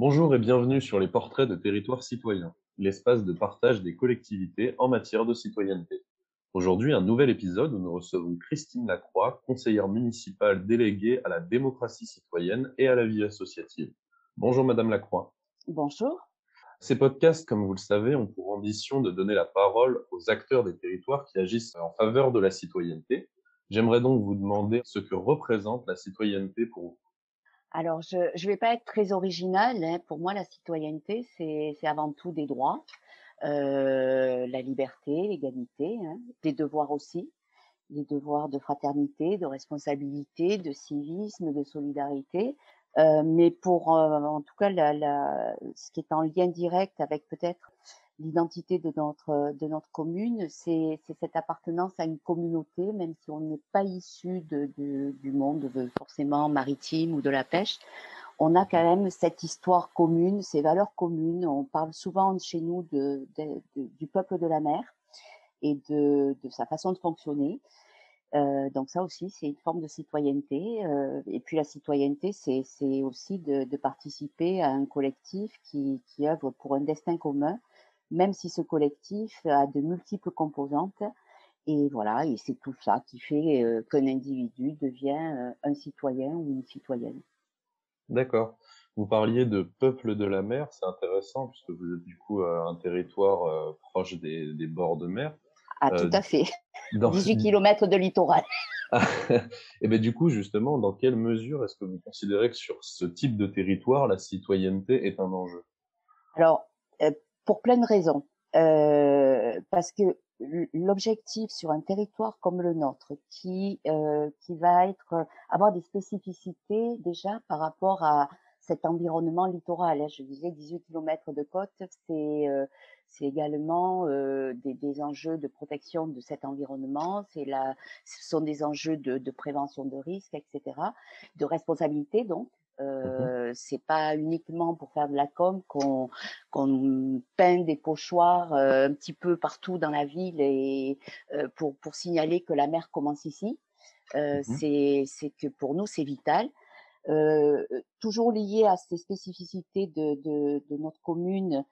Bonjour et bienvenue sur les portraits de territoires citoyens, l'espace de partage des collectivités en matière de citoyenneté. Aujourd'hui, un nouvel épisode où nous recevons Christine Lacroix, conseillère municipale déléguée à la démocratie citoyenne et à la vie associative. Bonjour Madame Lacroix. Bonjour. Ces podcasts, comme vous le savez, ont pour ambition de donner la parole aux acteurs des territoires qui agissent en faveur de la citoyenneté. J'aimerais donc vous demander ce que représente la citoyenneté pour vous. Alors, je ne vais pas être très originale. Hein. Pour moi, la citoyenneté, c'est avant tout des droits, euh, la liberté, l'égalité, hein, des devoirs aussi, les devoirs de fraternité, de responsabilité, de civisme, de solidarité. Euh, mais pour, euh, en tout cas, la, la, ce qui est en lien direct avec peut-être l'identité de notre, de notre commune, c'est cette appartenance à une communauté, même si on n'est pas issu de, de, du monde forcément maritime ou de la pêche. On a quand même cette histoire commune, ces valeurs communes. On parle souvent chez nous de, du peuple de la mer et de, sa façon de fonctionner. Euh, donc ça aussi, c'est une forme de citoyenneté. Euh, et puis la citoyenneté, c'est aussi de, de, participer à un collectif qui, qui œuvre pour un destin commun même si ce collectif a de multiples composantes. Et voilà, et c'est tout ça qui fait euh, qu'un individu devient euh, un citoyen ou une citoyenne. D'accord. Vous parliez de peuple de la mer, c'est intéressant puisque vous êtes du coup un territoire euh, proche des, des, bords de mer. Ah, tout à fait. Dans... 18 km de littoral. et bien du coup, justement, dans quelle mesure est-ce que vous considérez que sur ce type de territoire, la citoyenneté est un enjeu? Alors, pour plein de raisons. Euh, parce que l'objectif sur un territoire comme le nôtre, qui euh, qui va être avoir des spécificités déjà par rapport à cet environnement littoral. Hein. Je disais 18 km de côte, c'est euh, c'est également euh, des, des, enjeux de protection de cet environnement. C'est la, ce sont des enjeux de, de prévention de risques, etc., de responsabilité donc euh, c'est pas uniquement pour faire de la com qu'on qu'on peint des pochoirs euh, un petit peu partout dans la ville et euh, pour pour signaler que la mer commence ici. Euh, mmh C'est c'est que pour nous c'est vital. Euh, toujours lié à ces spécificités de, de, de notre commune,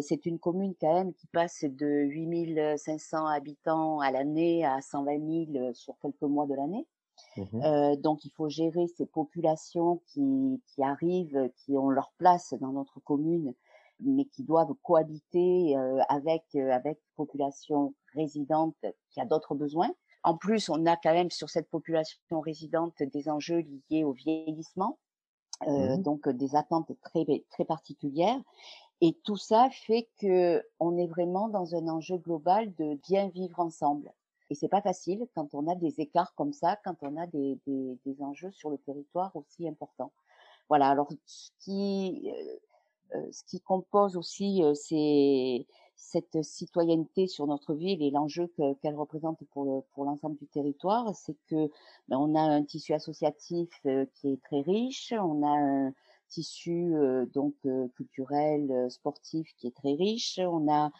c'est une commune quand même qui passe de 8500 habitants à l'année à 120 000 sur quelques mois de l'année. Mmh euh, donc, il faut gérer ces populations qui, qui, arrivent, qui ont leur place dans notre commune, mais qui doivent cohabiter euh, avec euh, avec population résidente qui a d'autres besoins. En plus, on a quand même sur cette population résidente des enjeux liés au vieillissement, euh, mmh donc des attentes très très particulières. Et tout ça fait que on est vraiment dans un enjeu global de bien vivre ensemble. Et c'est pas facile quand on a des écarts comme ça, quand on a des, des, des enjeux sur le territoire aussi importants. Voilà. Alors, ce qui, euh, euh ce qui compose aussi euh, c'est cette citoyenneté sur notre ville et l'enjeu qu'elle représente pour, pour l'ensemble du territoire, c'est que ben, on a un tissu associatif euh, qui est très riche, on a un tissu donc culturel, sportif qui est très riche, on a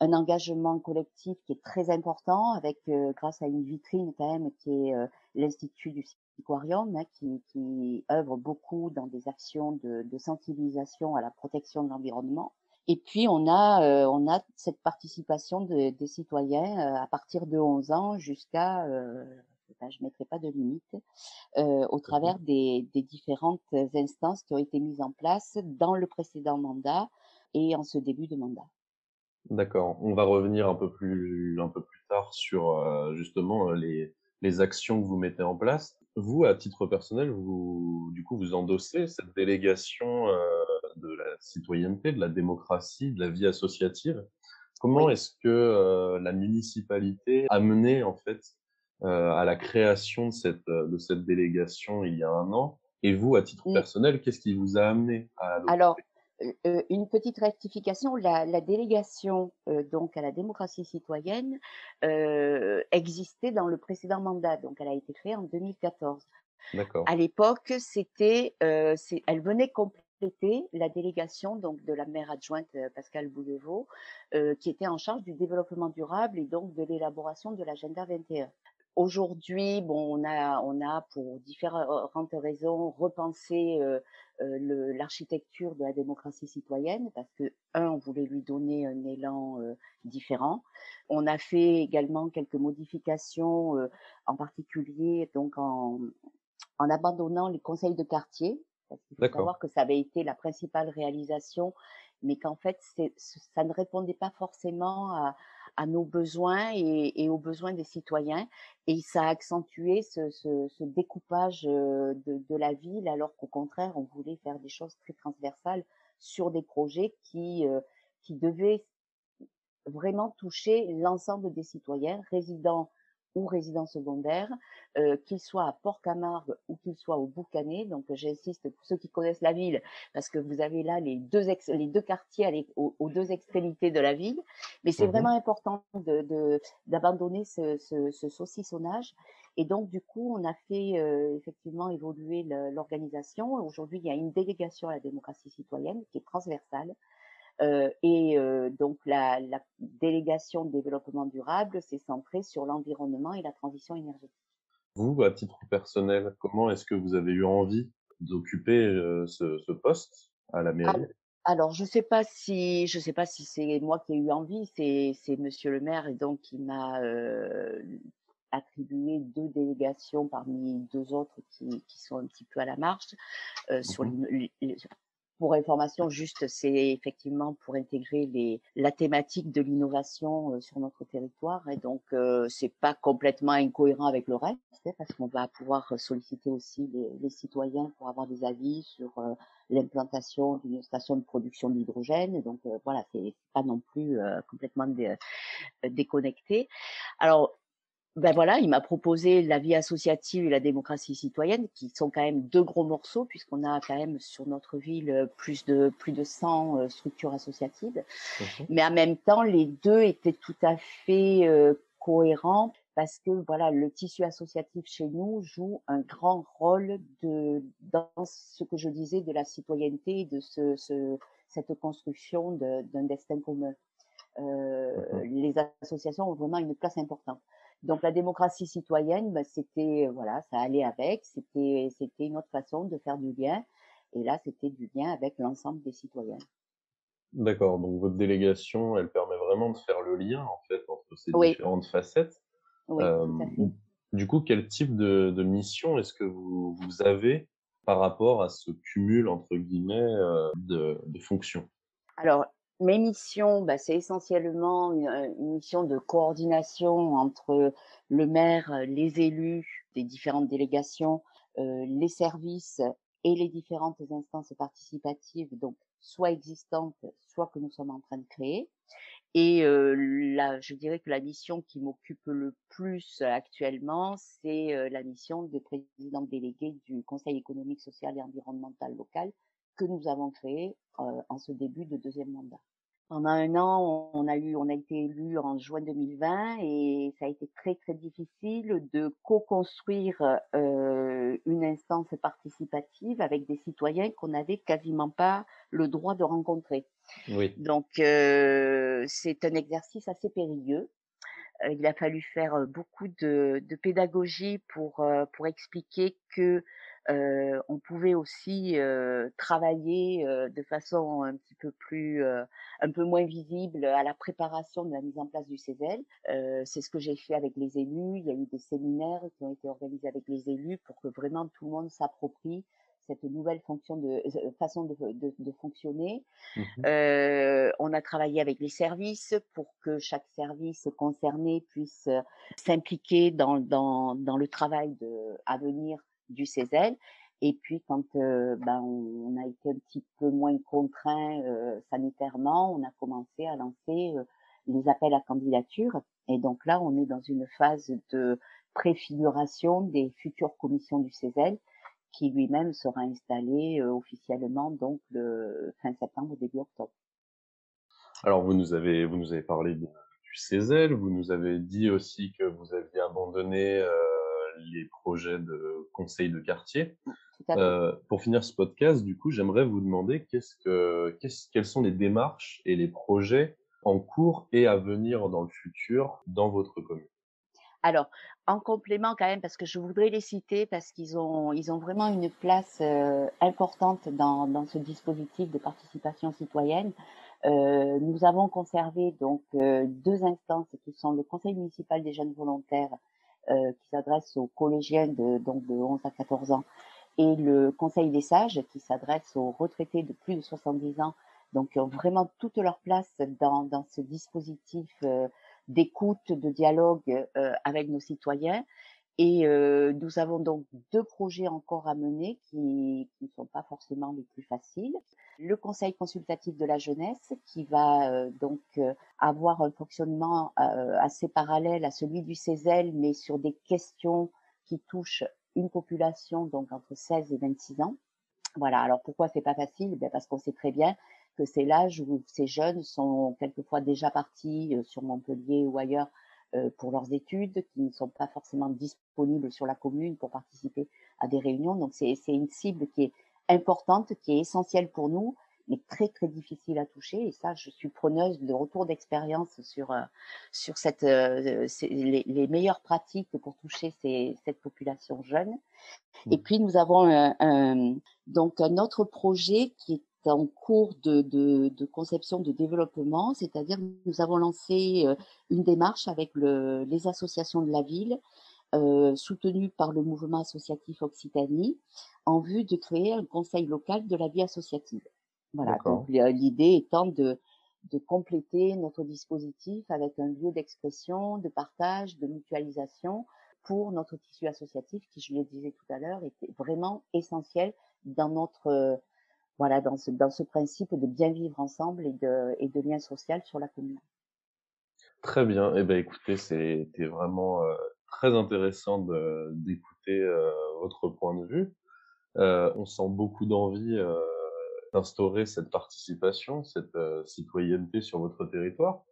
un engagement collectif qui est très important avec euh, grâce à une vitrine quand même qui est euh, l'institut du Aquarium hein, qui, qui, œuvre beaucoup dans des actions de, de sensibilisation à la protection de l'environnement. Et puis on a euh, on a cette participation de, des citoyens à partir de 11 ans jusqu'à je ne mettrai pas de limite, au travers des, des différentes instances qui ont été mises en place dans le précédent mandat et en ce début de mandat. D'accord. On va revenir un peu plus, un peu plus tard sur euh, justement les, les actions que vous mettez en place. Vous, à titre personnel, vous, du coup, vous endossez cette délégation euh, de la citoyenneté, de la démocratie, de la vie associative. Comment est-ce que euh, la municipalité a mené en fait à la création de cette, de cette délégation il y a un an? Et vous, à titre personnel, qu'est-ce qui vous a amené à Alors, euh, une petite rectification, la, la délégation euh, donc à la démocratie citoyenne euh, existait dans le précédent mandat, donc elle a été créée en 2014. D'accord. À l'époque, c'était, euh, elle venait compléter la délégation donc de la maire adjointe Pascal Bouillevaux, qui était en charge du développement durable et donc de l'élaboration de l'agenda 21 Aujourd'hui, bon, on a, on a pour différentes raisons repensé euh, euh, l'architecture de la démocratie citoyenne parce que un, on voulait lui donner un élan euh, différent. On a fait également quelques modifications, en particulier donc en, en abandonnant les conseils de quartier. Parce qu'il faut savoir que ça avait été la principale réalisation, mais qu'en fait, ça ne répondait pas forcément à, à nos besoins et, aux besoins des citoyens. Et ça a accentué ce, découpage euh, de, la ville, alors qu'au contraire, on voulait faire des choses très transversales sur des projets qui, euh, qui devaient vraiment toucher l'ensemble des citoyens, résidents ou résidents secondaires, euh, qu'ils soient à Port-Camargue ou qu'ils soient au Boucanet. Donc, j'insiste pour ceux qui connaissent la ville, parce que vous avez là les deux, les deux quartiers aux, deux extrémités de la ville. Mais c'est mmh vraiment important de, d'abandonner ce, ce, saucissonnage. Et donc, du coup, on a fait euh, effectivement évoluer l'organisation. Aujourd'hui, il y a une délégation à la démocratie citoyenne qui est transversale, euh, et euh, donc la, la, délégation de développement durable s'est centrée sur l'environnement et la transition énergétique. Vous, à titre personnel, comment est-ce que vous avez eu envie d'occuper euh, ce, ce, poste à la mairie? alors, je sais pas si je sais pas si c'est moi qui ai eu envie, c'est c'est Monsieur le Maire et donc qui m'a attribué deux délégations parmi deux autres qui, qui sont un petit peu à la marge euh, sur mmh les, pour information, juste, c'est effectivement pour intégrer les, la thématique de l'innovation euh, sur notre territoire. Et donc, euh, c'est pas complètement incohérent avec le reste, hein, parce qu'on va pouvoir solliciter aussi les, les, citoyens pour avoir des avis sur euh, l'implantation d'une station de production d'hydrogène. Donc, euh, voilà, c'est pas non plus complètement déconnecté. Alors, ben voilà, il m'a proposé la vie associative et la démocratie citoyenne, qui sont quand même deux gros morceaux, puisqu'on a quand même sur notre ville euh, plus de plus de 100 euh, structures associatives. Mmh Mais en même temps, les deux étaient tout à fait euh, cohérents parce que voilà, le tissu associatif chez nous joue un grand rôle de dans ce que je disais de la citoyenneté, de ce, ce cette construction d'un destin commun. Euh, mmh les associations ont vraiment une place importante. Donc la démocratie citoyenne, bah, c'était euh, voilà, ça allait avec, c'était c'était une autre façon de faire du lien. Et là, c'était du lien avec l'ensemble des citoyens. D'accord. Donc votre délégation, elle permet vraiment de faire le lien en fait entre ces différentes facettes. Oui, euh, Du coup, quel type de, de mission est-ce que vous, vous avez par rapport à ce cumul entre guillemets euh, de, de fonctions? Alors mes missions, bah, c'est essentiellement une, mission de coordination entre le maire, les élus des différentes délégations, euh, les services et les différentes instances participatives, donc soit existantes, soit que nous sommes en train de créer. Et euh, là, je dirais que la mission qui m'occupe le plus actuellement, c'est euh, la mission de président délégué du Conseil économique, social et environnemental local que nous avons créé en ce début de deuxième mandat. Pendant un an, on a eu, on a été élu en juin 2020 et ça a été très très difficile de co-construire euh, une instance participative avec des citoyens qu'on n'avait quasiment pas le droit de rencontrer. Oui. Donc euh, c'est un exercice assez périlleux. Euh, il a fallu faire beaucoup de, de pédagogie pour pour expliquer que euh, on pouvait aussi euh, travailler euh, de façon un petit peu plus, un peu moins visible à la préparation de la mise en place du CESEL. c'est ce que j'ai fait avec les élus. Il y a eu des séminaires qui ont été organisés avec les élus pour que vraiment tout le monde s'approprie cette nouvelle fonction de façon de, de, fonctionner. Mmh on a travaillé avec les services pour que chaque service concerné puisse s'impliquer dans, dans, dans le travail de, à venir du CESEL. Et puis quand euh, ben, on, a été un petit peu moins contraint euh, sanitairement, on a commencé à lancer euh, les appels à candidature. Et donc là, on est dans une phase de préfiguration des futures commissions du CESEL qui lui-même sera installé officiellement donc le fin septembre début octobre. Alors vous nous avez vous nous avez parlé du CESEL, vous nous avez dit aussi que vous aviez abandonné les projets de conseil de quartier. Euh, pour finir ce podcast, du coup, j'aimerais vous demander qu'est-ce que, quelles sont les démarches et les projets en cours et à venir dans le futur dans votre commune? Alors, en complément quand même, parce que je voudrais les citer, parce qu'ils ont, ils ont vraiment une place euh, importante dans, dans ce dispositif de participation citoyenne. Euh, nous avons conservé donc euh, deux instances qui sont le Conseil municipal des jeunes volontaires qui s'adresse aux collégiens de, donc de 11 à 14 ans et le Conseil des sages qui s'adresse aux retraités de plus de 70 ans, donc qui ont vraiment toute leur place dans, dans ce dispositif euh, d'écoute, de dialogue euh, avec nos citoyens. Et euh, nous avons donc deux projets encore à mener qui, ne sont pas forcément les plus faciles. Le Conseil consultatif de la jeunesse qui va euh, donc euh, avoir un fonctionnement assez parallèle à celui du CESEL, mais sur des questions qui touchent une population donc entre 16 et 26 ans. Voilà. Alors pourquoi c'est pas facile? Ben Parce qu'on sait très bien que c'est l'âge où ces jeunes sont quelquefois déjà partis sur Montpellier ou ailleurs pour leurs études, qui ne sont pas forcément disponibles sur la commune pour participer à des réunions. Donc c'est une cible qui est importante, qui est essentielle pour nous, mais très très difficile à toucher. Et ça, je suis preneuse de retour d'expérience sur euh, sur cette euh, les, les, meilleures pratiques pour toucher ces, cette population jeune. Et mmh. puis nous avons un, un, donc un autre projet qui est en cours de, de, de conception, de développement, c'est-à-dire nous avons lancé euh, une démarche avec le, les associations de la ville, euh, soutenues par le mouvement associatif Occitanie, en vue de créer un conseil local de la vie associative. Voilà, donc l'idée étant de, de compléter notre dispositif avec un lieu d'expression, de partage, de mutualisation pour notre tissu associatif qui, je le disais tout à l'heure, était vraiment essentiel dans notre voilà, dans ce, dans ce principe de bien vivre ensemble et de, et de lien social sur la commune. Très bien. Eh ben, écoutez, c'était vraiment euh, très intéressant d'écouter euh, votre point de vue. Euh, on sent beaucoup d'envie d'instaurer cette participation, cette citoyenneté sur votre territoire.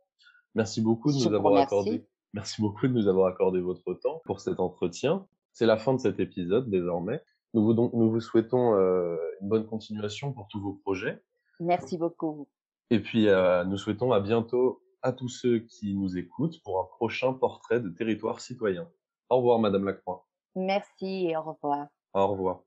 Merci beaucoup de nous avoir accordé. Merci beaucoup de nous avoir accordé votre temps pour cet entretien. C'est la fin de cet épisode désormais. Nous vous, donc, nous vous souhaitons euh, une bonne continuation pour tous vos projets. Merci beaucoup. Et puis, euh, nous souhaitons à bientôt à tous ceux qui nous écoutent pour un prochain portrait de territoire citoyen. Au revoir, Madame Lacroix. Merci et au revoir. Au revoir.